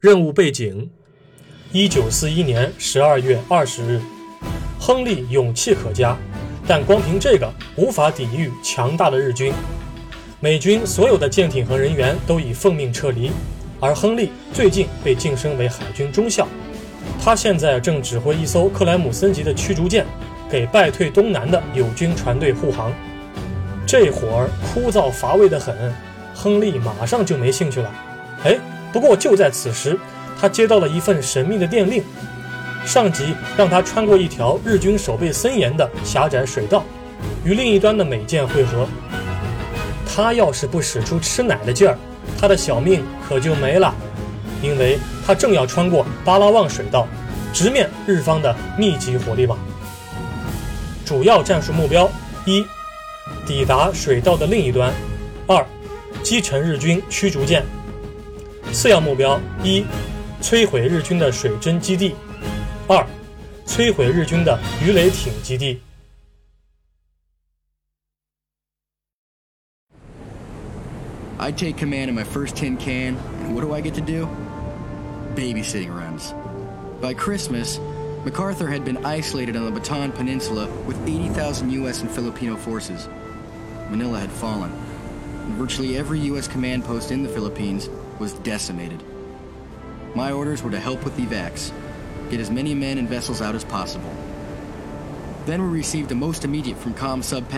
任务背景：一九四一年十二月二十日，亨利勇气可嘉，但光凭这个无法抵御强大的日军。美军所有的舰艇和人员都已奉命撤离，而亨利最近被晋升为海军中校。他现在正指挥一艘克莱姆森级的驱逐舰，给败退东南的友军船队护航。这活儿枯燥乏味的很，亨利马上就没兴趣了。哎。不过就在此时，他接到了一份神秘的电令，上级让他穿过一条日军守备森严的狭窄水道，与另一端的美舰会合。他要是不使出吃奶的劲儿，他的小命可就没了，因为他正要穿过巴拉望水道，直面日方的密集火力网。主要战术目标：一、抵达水道的另一端；二、击沉日军驱逐舰。次要目标：一、摧毁日军的水侦基地；二、摧毁日军的鱼雷艇基地。I take command of my first tin can, and what do I get to do? Babysitting runs. By Christmas, MacArthur had been isolated on the Bataan Peninsula with 80,000 U.S. and Filipino forces. Manila had fallen, and virtually every U.S. command post in the Philippines was decimated. My orders were to help with evacs, get as many men and vessels out as possible. Then we received the most immediate from Com Sub.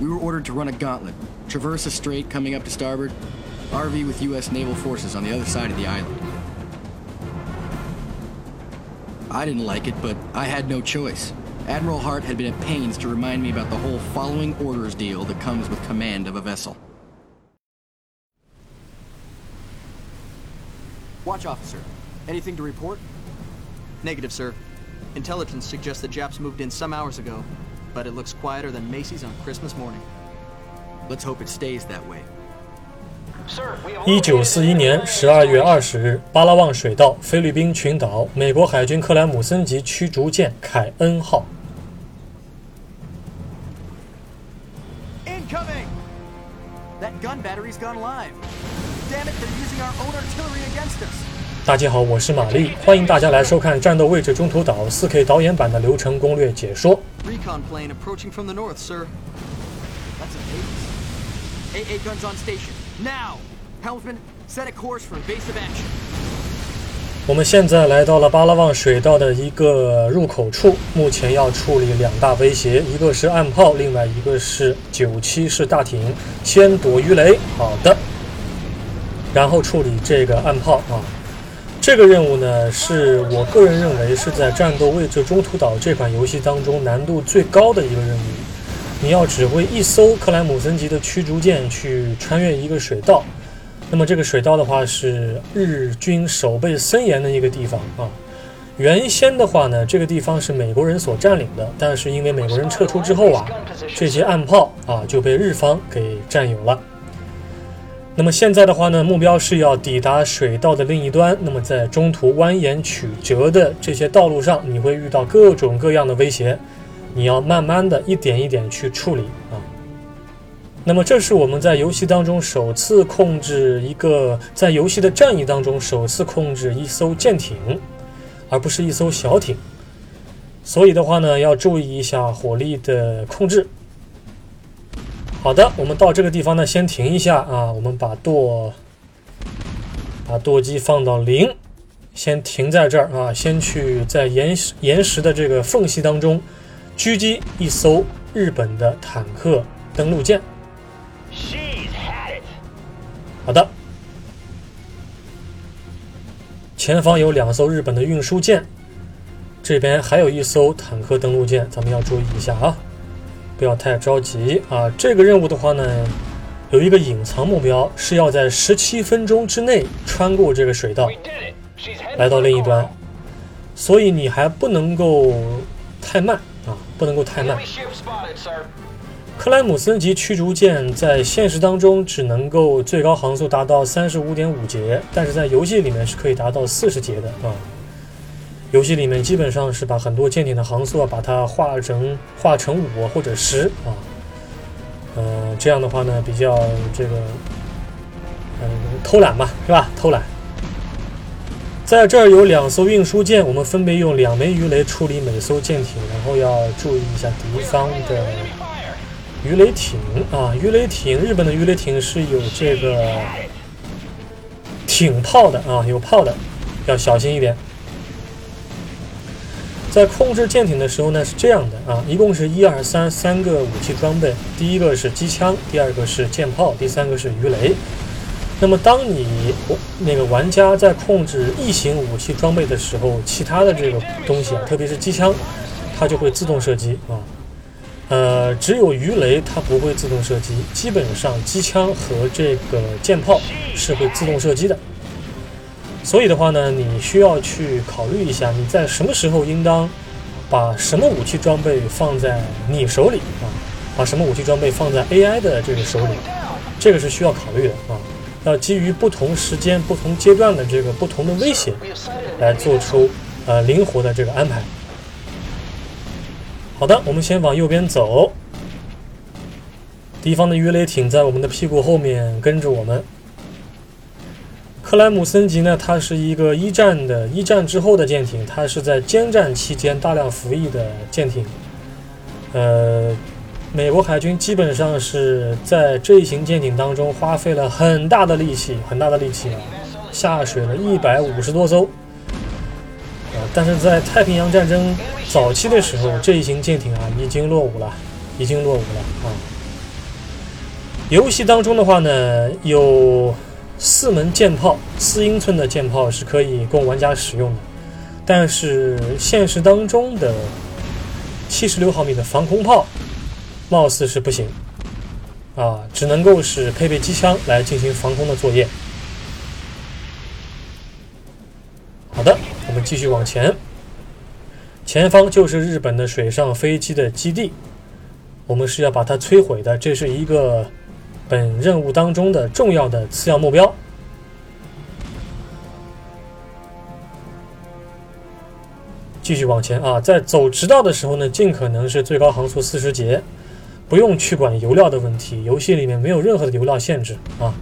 We were ordered to run a gauntlet, traverse a strait coming up to starboard, RV with U.S. naval forces on the other side of the island. I didn't like it, but I had no choice. Admiral Hart had been at pains to remind me about the whole following orders deal that comes with command of a vessel. Watch officer. Anything to report? Negative, sir. Intelligence suggests the Japs moved in some hours ago, but it looks quieter than Macy's on Christmas morning. 一九四一年十二月二十日，巴拉望水道，菲律宾群岛，美国海军克莱姆森级驱逐舰凯恩号。Incoming! That gun battery's gone live. Damn it, they're using our own artillery against us. 大家好，我是玛丽，欢迎大家来收看《战斗位置中途岛》4K 导演版的流程攻略解说。Recon plane approaching from the north, sir. That's a Davis. AA guns on station. Now! Helmsman, set a course for evasive action. 我们现在来到了巴拉望水道的一个入口处，目前要处理两大威胁，一个是岸炮，另外一个是九七式大艇。先躲鱼雷，好的，然后处理这个岸炮啊。这个任务呢，是我个人认为是在战斗位置中途岛这款游戏当中难度最高的一个任务。你要指挥一艘克莱姆森级的驱逐舰去穿越一个水道。那么这个水道的话是日军守备森严的一个地方啊。原先的话呢，这个地方是美国人所占领的，但是因为美国人撤出之后啊，这些岸炮啊就被日方给占有了。那么现在的话呢，目标是要抵达水道的另一端。那么在中途蜿蜒曲折的这些道路上，你会遇到各种各样的威胁，你要慢慢的一点一点去处理啊。那么这是我们在游戏当中首次控制一个，在游戏的战役当中首次控制一艘舰艇，而不是一艘小艇。所以的话呢，要注意一下火力的控制。好的，我们到这个地方呢，先停一下啊，我们把舵把舵机放到零，先停在这儿啊，先去在岩石岩石的这个缝隙当中狙击一艘日本的坦克登陆舰。好的，前方有两艘日本的运输舰，这边还有一艘坦克登陆舰，咱们要注意一下啊，不要太着急。啊。这个任务的话呢，有一个隐藏目标，是要在十七分钟之内穿过这个水道，来到另一端，所以你还不能够太慢。啊，不能够太慢。克莱姆森级驱逐舰在现实当中只能够最高航速达到三十五点五节，但是在游戏里面是可以达到四十节的啊。游戏里面基本上是把很多舰艇的航速啊，把它化成化成五或者十啊，呃，这样的话呢，比较这个，呃，偷懒嘛，是吧？偷懒。在这儿有两艘运输舰，我们分别用两枚鱼雷处理每艘舰艇，然后要注意一下敌方的鱼雷艇啊，鱼雷艇，日本的鱼雷艇是有这个艇炮的啊，有炮的，要小心一点。在控制舰艇的时候呢，是这样的啊，一共是一二三三个武器装备，第一个是机枪，第二个是舰炮，第三个是鱼雷。那么当你那个玩家在控制异形武器装备的时候，其他的这个东西啊，特别是机枪，它就会自动射击啊。呃，只有鱼雷它不会自动射击，基本上机枪和这个舰炮是会自动射击的。所以的话呢，你需要去考虑一下，你在什么时候应当把什么武器装备放在你手里啊？把什么武器装备放在 AI 的这个手里，这个是需要考虑的啊。要基于不同时间、不同阶段的这个不同的威胁，来做出呃灵活的这个安排。好的，我们先往右边走，敌方的鱼雷艇在我们的屁股后面跟着我们。克莱姆森级呢，它是一个一战的一战之后的舰艇，它是在歼战期间大量服役的舰艇。呃，美国海军基本上是在这一型舰艇当中花费了很大的力气，很大的力气啊，下水了一百五十多艘。啊，但是在太平洋战争早期的时候，这一型舰艇啊已经落伍了，已经落伍了啊。游戏当中的话呢，有。四门舰炮，四英寸的舰炮是可以供玩家使用的，但是现实当中的七十六毫米的防空炮，貌似是不行，啊，只能够是配备机枪来进行防空的作业。好的，我们继续往前，前方就是日本的水上飞机的基地，我们是要把它摧毁的，这是一个。本任务当中的重要的次要目标。继续往前啊，在走直道的时候呢，尽可能是最高航速四十节，不用去管油料的问题。游戏里面没有任何的油料限制啊，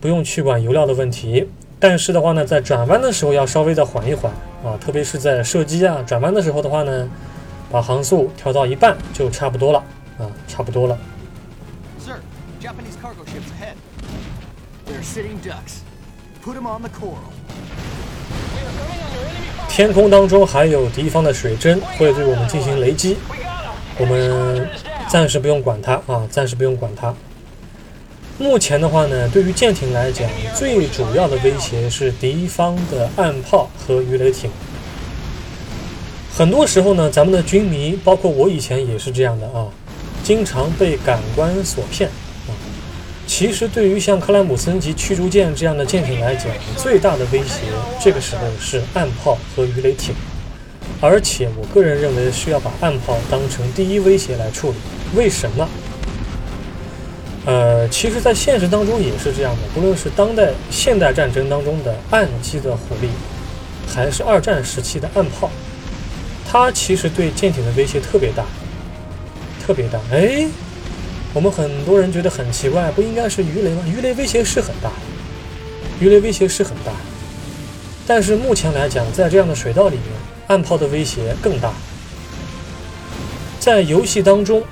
不用去管油料的问题。但是的话呢，在转弯的时候要稍微的缓一缓啊，特别是在射击啊、转弯的时候的话呢，把航速调到一半就差不多了啊，差不多了。Sir, Japanese cargo ships ahead. They're sitting ducks. Put them on the coral. 天空当中还有敌方的水针会对我们进行雷击，我们暂时不用管它啊，暂时不用管它。目前的话呢，对于舰艇来讲，最主要的威胁是敌方的岸炮和鱼雷艇。很多时候呢，咱们的军迷，包括我以前也是这样的啊，经常被感官所骗啊。其实，对于像克莱姆森级驱逐舰这样的舰艇来讲，最大的威胁这个时候是岸炮和鱼雷艇，而且我个人认为需要把岸炮当成第一威胁来处理。为什么？呃，其实，在现实当中也是这样的。不论是当代现代战争当中的岸基的火力，还是二战时期的岸炮，它其实对舰艇的威胁特别大，特别大。哎。我们很多人觉得很奇怪，不应该是鱼雷吗？鱼雷威胁是很大，鱼雷威胁是很大，但是目前来讲，在这样的水道里面，暗炮的威胁更大。在游戏当中，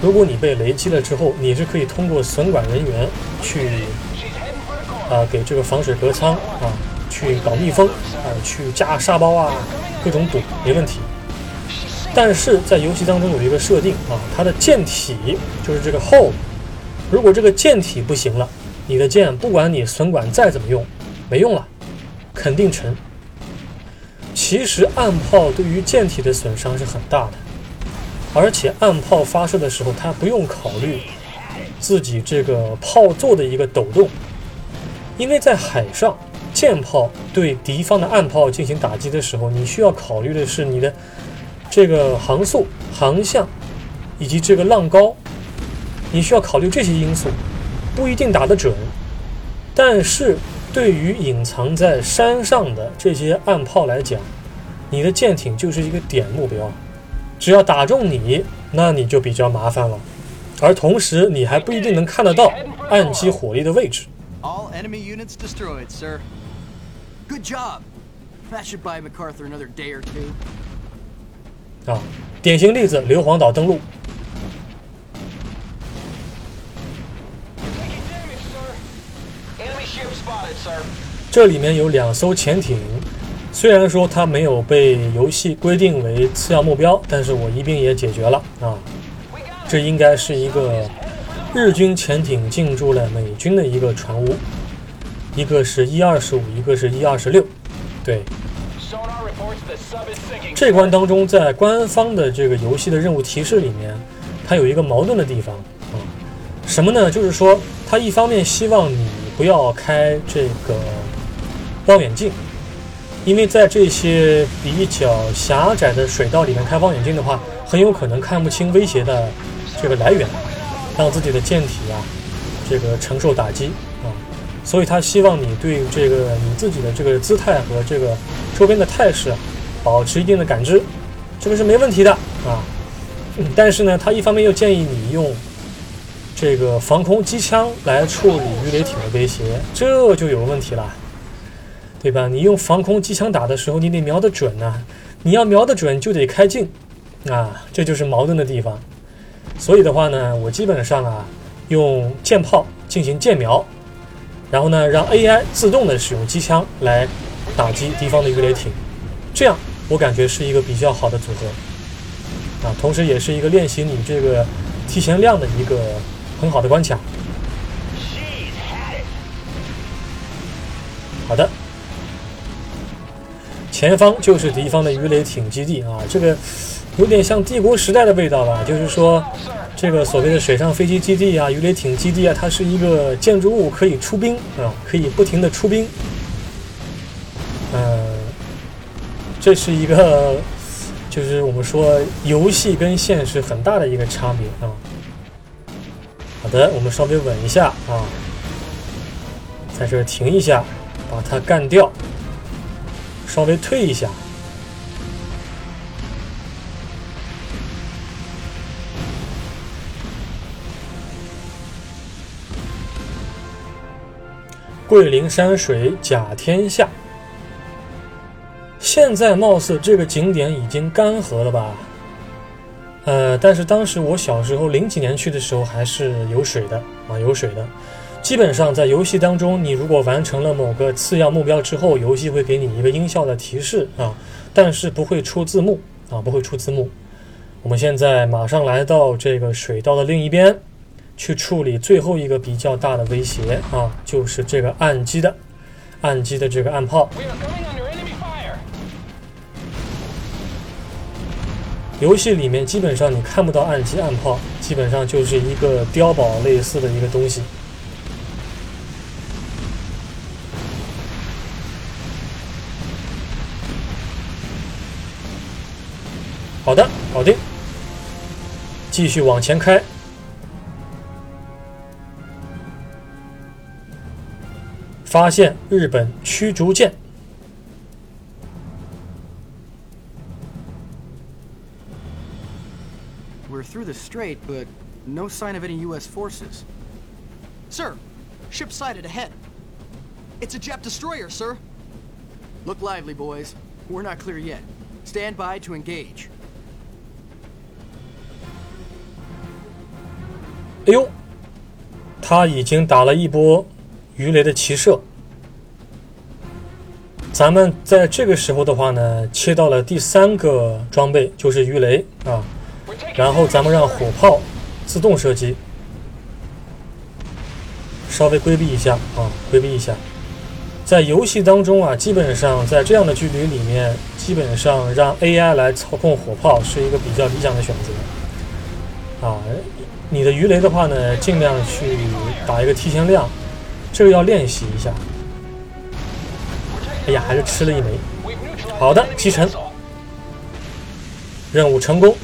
如果你被雷击了之后，你是可以通过损管人员去啊给这个防水隔舱啊去搞密封啊去加沙包啊各种堵没问题。但是在游戏当中有一个设定啊，它的舰体就是这个 hull，如果这个舰体不行了，你的舰不管你损管再怎么用，没用了，肯定沉。其实暗炮对于舰体的损伤是很大的，而且暗炮发射的时候，它不用考虑自己这个炮座的一个抖动，因为在海上，舰炮对敌方的暗炮进行打击的时候，你需要考虑的是你的。这个航速、航向以及这个浪高，你需要考虑这些因素，不一定打得准。但是对于隐藏在山上的这些暗炮来讲，你的舰艇就是一个点目标，只要打中你，那你就比较麻烦了。而同时，你还不一定能看得到岸基火力的位置。All enemy units destroyed, sir. Good job. That should buy MacArthur another day or two. 啊，典型例子，硫磺岛登陆。这里面有两艘潜艇，虽然说它没有被游戏规定为次要目标，但是我一并也解决了啊。这应该是一个日军潜艇进驻了美军的一个船坞，一个是一二十五，一个是一二十六。对，这关当中，在官方的这个游戏的任务提示里面，它有一个矛盾的地方啊，什么呢？就是说，它一方面希望你不要开这个望远镜，因为在这些比较狭窄的水道里面开望远镜的话，很有可能看不清威胁的这个来源，让自己的舰体啊这个承受打击啊，所以他希望你对这个你自己的这个姿态和这个周边的态势保持一定的感知，这个是没问题的啊。但是呢，他一方面又建议你用这个防空机枪来处理鱼雷艇的威胁，这就有问题了，对吧？你用防空机枪打的时候，你得瞄得准呐、你要瞄得准就得开镜。啊，这就是矛盾的地方。所以的话呢，我基本上啊用舰炮进行舰瞄，然后呢让 AI 自动的使用机枪来打击敌方的鱼雷艇，这样我感觉是一个比较好的组合。啊，同时也是一个练习你这个提前量的一个很好的关卡。好的，前方就是敌方的鱼雷艇基地啊，这个有点像帝国时代的味道吧？就是说，这个所谓的水上飞机基地啊、鱼雷艇基地啊，它是一个建筑物，可以出兵啊，可以不停的出兵。嗯、这是一个，就是我们说游戏跟现实很大的一个差别啊。来，我们稍微稳一下啊，在这停一下，把它干掉，稍微退一下。桂林山水甲天下，现在貌似这个景点已经干涸了吧？呃，但是当时我小时候零几年去的时候还是有水的啊，有水的。基本上在游戏当中，你如果完成了某个次要目标之后，游戏会给你一个音效的提示啊，但是不会出字幕啊，不会出字幕。我们现在马上来到这个水道的另一边，去处理最后一个比较大的威胁啊，就是这个岸基的岸基的这个岸炮。游戏里面基本上你看不到岸基岸炮，基本上就是一个碉堡类似的一个东西。好的，搞定。继续往前开。发现日本驱逐舰。Through the strait, but no sign of any U.S. forces. Sir, ship sighted ahead. It's a Jap destroyer, sir. Look lively, boys. We're not clear yet. Stand by to engage. 哎呦，他已经打了一波鱼雷的齐射。咱们在这个时候的话呢，切到了第三个装备，就是鱼雷啊。然后咱们让火炮自动射击，稍微规避一下啊，规避一下。在游戏当中啊，基本上在这样的距离里面，基本上让 AI 来操控火炮是一个比较理想的选择啊。你的鱼雷的话呢，尽量去打一个提前量，这个要练习一下。哎呀，还是吃了一枚，好的击沉任务成功。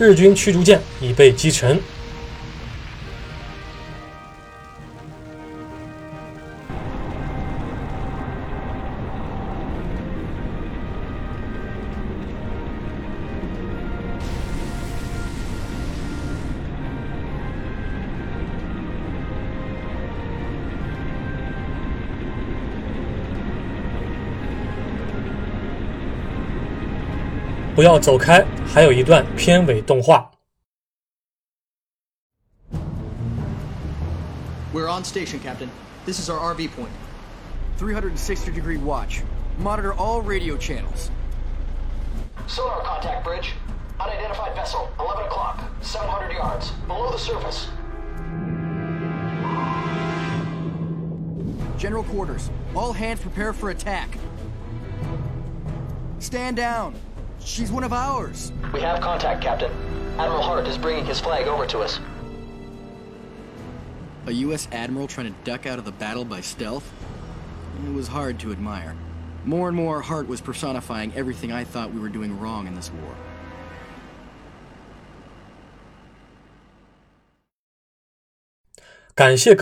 日军驱逐舰已被击沉。不要走开，还有一段片尾动画。 We're on station, Captain. This is our RV point. 360 degree watch. Monitor all radio channels. Sonar contact bridge. Unidentified vessel. 11 o'clock. 700 yards. Below the surface. General quarters. All hands prepare for attack. Stand down. She's one of ours. We have contact, Captain. Admiral Hart is bringing his flag over to us. A U.S. admiral trying to duck out of the battle by stealth? It was hard to admire. More and more, Hart was personifying everything I thought we were doing wrong in this war. 感谢